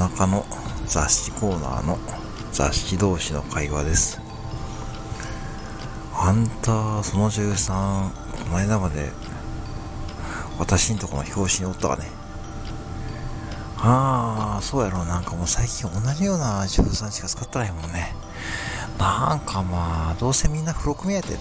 中の雑誌コーナーの雑誌同士の会話です。あんた、その13、この間まで私んとこの表紙におったわね。ああ、そうやろ。なんかもう最近同じような13しか使ってないもんね。なんかまあ、どうせみんな付録目当てで。